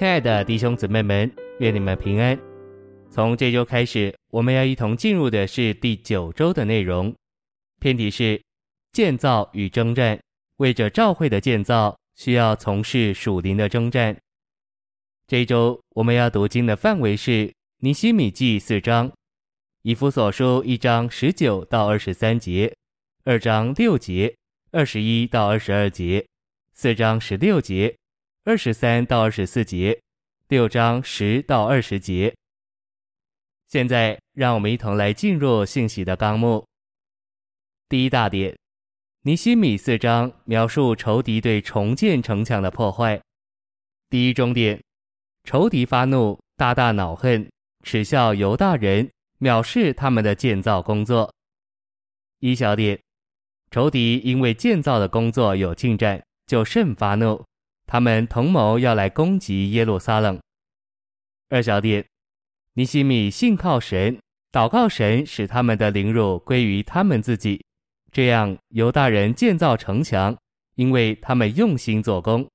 亲爱的弟兄姊妹们，愿你们平安。从这周开始，我们要一同进入的是第九周的内容，篇题是建造与征战。为着教会的建造，需要从事属灵的征战。这一周我们要读经的范围是尼希米记四章，以弗所书一章十九到二十三节，二章六节，二十一到二十二节，四章十六节。二十三到二十四节，六章十到二十节。现在，让我们一同来进入信息的纲目。第一大点，尼希米四章描述仇敌对重建城墙的破坏。第一中点，仇敌发怒，大大恼恨，耻笑犹大人，藐视他们的建造工作。一小点，仇敌因为建造的工作有进展，就甚发怒。他们同谋要来攻击耶路撒冷。二小点，尼西米信靠神，祷告神使他们的凌辱归于他们自己，这样犹大人建造城墙，因为他们用心做工。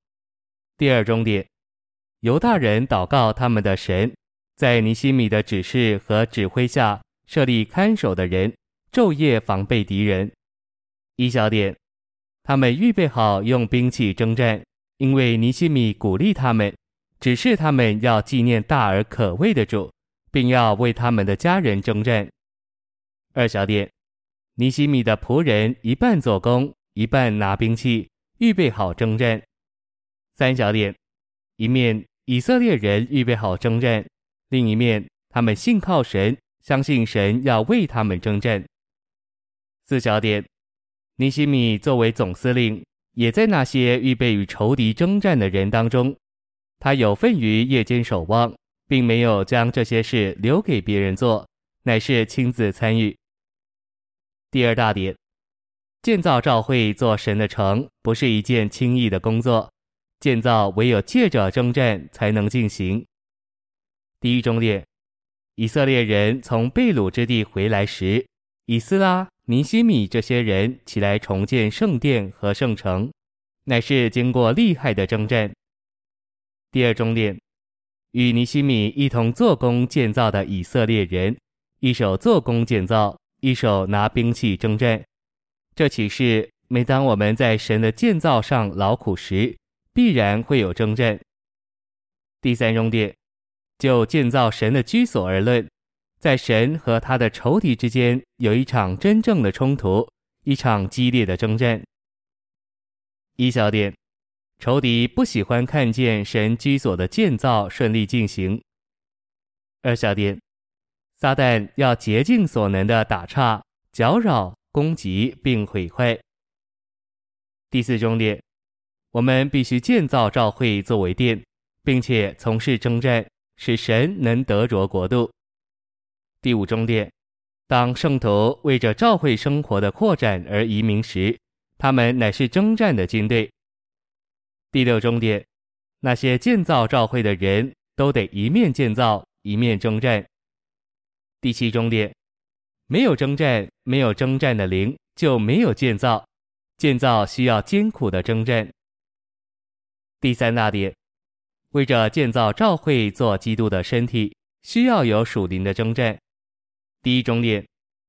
第二终点，犹大人祷告他们的神，在尼西米的指示和指挥下设立看守的人，昼夜防备敌人。一小点，他们预备好用兵器征战。因为尼西米鼓励他们，指示他们要纪念大而可畏的主，并要为他们的家人征战。二小点，尼西米的仆人一半做工，一半拿兵器，预备好征战。三小点，一面以色列人预备好征战，另一面他们信靠神，相信神要为他们征战。四小点，尼西米作为总司令。也在那些预备与仇敌征战的人当中，他有份于夜间守望，并没有将这些事留给别人做，乃是亲自参与。第二大点，建造召会做神的城，不是一件轻易的工作，建造唯有借着征战才能进行。第一中点，以色列人从被掳之地回来时，以斯拉。尼西米这些人起来重建圣殿和圣城，乃是经过厉害的征战。第二中点，与尼西米一同做工建造的以色列人，一手做工建造，一手拿兵器征战。这启示，每当我们在神的建造上劳苦时，必然会有征战。第三中点，就建造神的居所而论。在神和他的仇敌之间有一场真正的冲突，一场激烈的征战。一小点，仇敌不喜欢看见神居所的建造顺利进行。二小点，撒旦要竭尽所能的打岔、搅扰、攻击并毁坏。第四重点，我们必须建造教会作为殿，并且从事征战，使神能得着国度。第五终点，当圣徒为着教会生活的扩展而移民时，他们乃是征战的军队。第六终点，那些建造教会的人都得一面建造，一面征战。第七终点，没有征战，没有征战的灵，就没有建造。建造需要艰苦的征战。第三大点，为着建造教会做基督的身体，需要有属灵的征战。第一中点，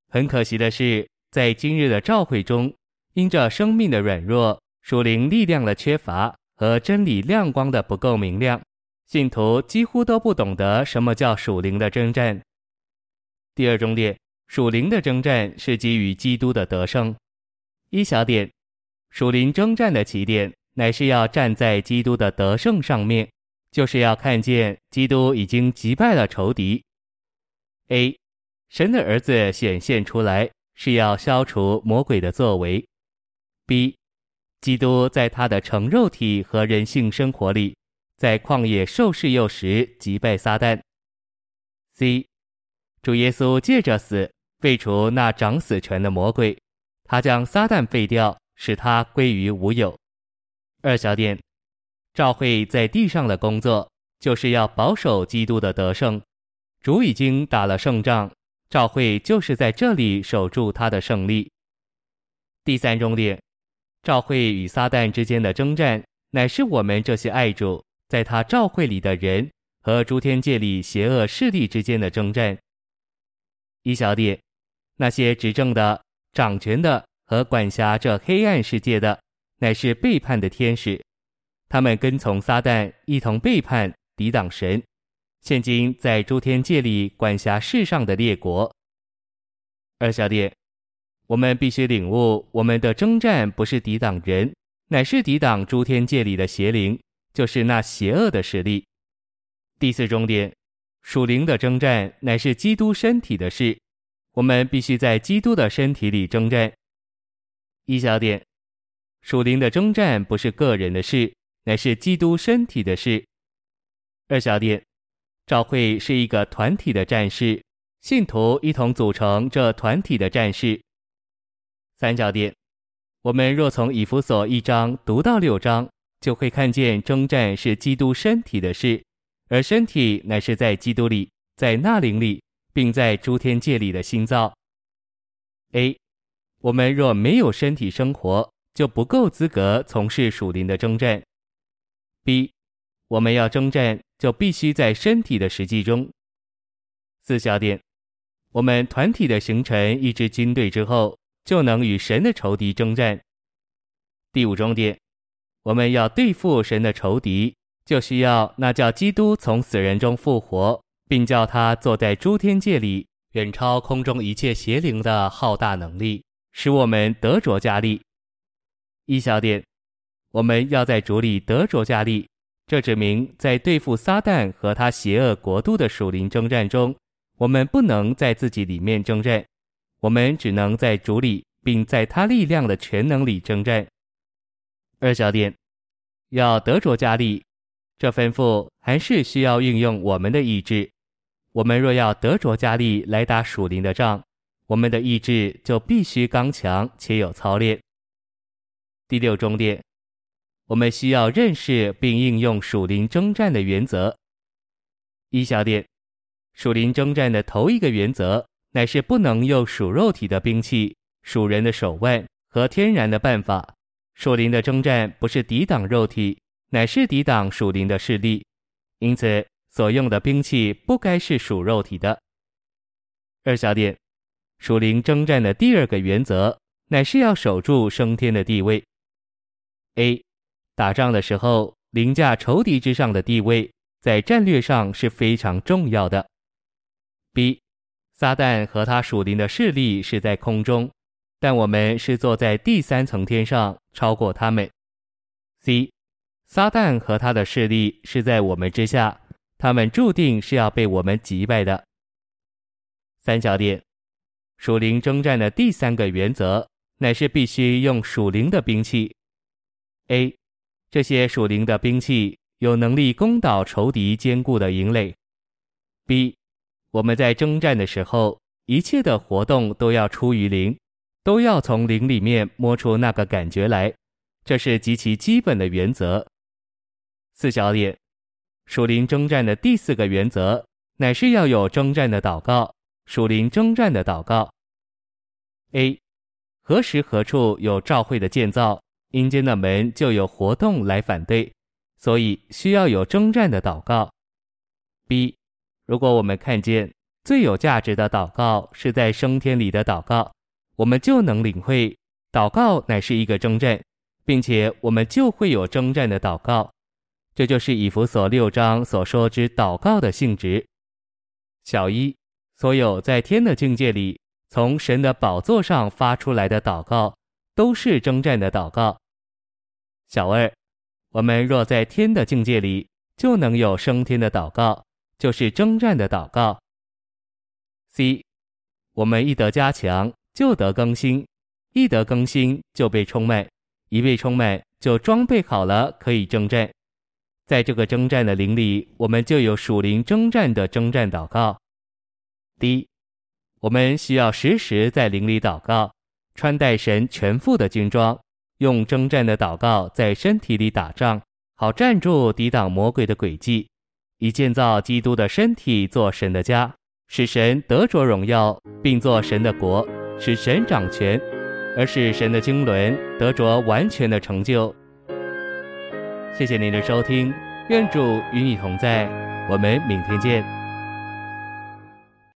很可惜的是，在今日的教会中，因着生命的软弱、属灵力量的缺乏和真理亮光的不够明亮，信徒几乎都不懂得什么叫属灵的征战。第二中点，属灵的征战是基于基督的得胜。一小点，属灵征战的起点乃是要站在基督的得胜上面，就是要看见基督已经击败了仇敌。A。神的儿子显现出来，是要消除魔鬼的作为。B，基督在他的成肉体和人性生活里，在旷野受试诱时击败撒旦。C，主耶稣借着死废除那掌死权的魔鬼，他将撒旦废掉，使他归于无有。二小点，教会在地上的工作，就是要保守基督的得胜。主已经打了胜仗。赵慧就是在这里守住他的胜利。第三重点，赵慧与撒旦之间的征战，乃是我们这些爱主、在他召会里的人和诸天界里邪恶势力之间的征战。一小点，那些执政的、掌权的和管辖这黑暗世界的，乃是背叛的天使，他们跟从撒旦，一同背叛、抵挡神。现今在诸天界里管辖世上的列国。二小点，我们必须领悟，我们的征战不是抵挡人，乃是抵挡诸天界里的邪灵，就是那邪恶的势力。第四重点，属灵的征战乃是基督身体的事，我们必须在基督的身体里征战。一小点，属灵的征战不是个人的事，乃是基督身体的事。二小点。教会是一个团体的战士，信徒一同组成这团体的战士。三角点，我们若从以弗所一章读到六章，就会看见征战是基督身体的事，而身体乃是在基督里，在那灵里，并在诸天界里的心造。A，我们若没有身体生活，就不够资格从事属灵的征战。B，我们要征战。就必须在身体的实际中。四小点，我们团体的形成一支军队之后，就能与神的仇敌征战。第五重点，我们要对付神的仇敌，就需要那叫基督从死人中复活，并叫他坐在诸天界里，远超空中一切邪灵的浩大能力，使我们得着加力。一小点，我们要在主里得着加力。这指明，在对付撒旦和他邪恶国度的属灵征战中，我们不能在自己里面征战，我们只能在主里，并在他力量的全能里征战。二小点，要得着加力，这吩咐还是需要运用我们的意志。我们若要得着加力来打属灵的仗，我们的意志就必须刚强且有操练。第六重点。我们需要认识并应用属灵征战的原则。一小点，属灵征战的头一个原则，乃是不能用属肉体的兵器、属人的手腕和天然的办法。属灵的征战不是抵挡肉体，乃是抵挡属灵的势力。因此，所用的兵器不该是属肉体的。二小点，属灵征战的第二个原则，乃是要守住升天的地位。A。打仗的时候，凌驾仇敌之上的地位，在战略上是非常重要的。B，撒旦和他属灵的势力是在空中，但我们是坐在第三层天上，超过他们。C，撒旦和他的势力是在我们之下，他们注定是要被我们击败的。三小点，属灵征战的第三个原则，乃是必须用属灵的兵器。A。这些属灵的兵器有能力攻倒仇敌坚固的营垒。B，我们在征战的时候，一切的活动都要出于灵，都要从灵里面摸出那个感觉来，这是极其基本的原则。四小点，属灵征战的第四个原则，乃是要有征战的祷告，属灵征战的祷告。A，何时何处有召会的建造？阴间的门就有活动来反对，所以需要有征战的祷告。B，如果我们看见最有价值的祷告是在升天里的祷告，我们就能领会祷告乃是一个征战，并且我们就会有征战的祷告。这就是以弗所六章所说之祷告的性质。小一，所有在天的境界里从神的宝座上发出来的祷告。都是征战的祷告。小二，我们若在天的境界里，就能有升天的祷告，就是征战的祷告。C，我们一得加强，就得更新，一得更新就被充满，一被充满就装备好了，可以征战。在这个征战的灵里，我们就有属灵征战的征战祷告。D，我们需要时时在灵里祷告。穿戴神全副的军装，用征战的祷告在身体里打仗，好站住抵挡魔鬼的诡计，以建造基督的身体做神的家，使神得着荣耀，并做神的国，使神掌权，而使神的经纶得着完全的成就。谢谢您的收听，愿主与你同在，我们明天见。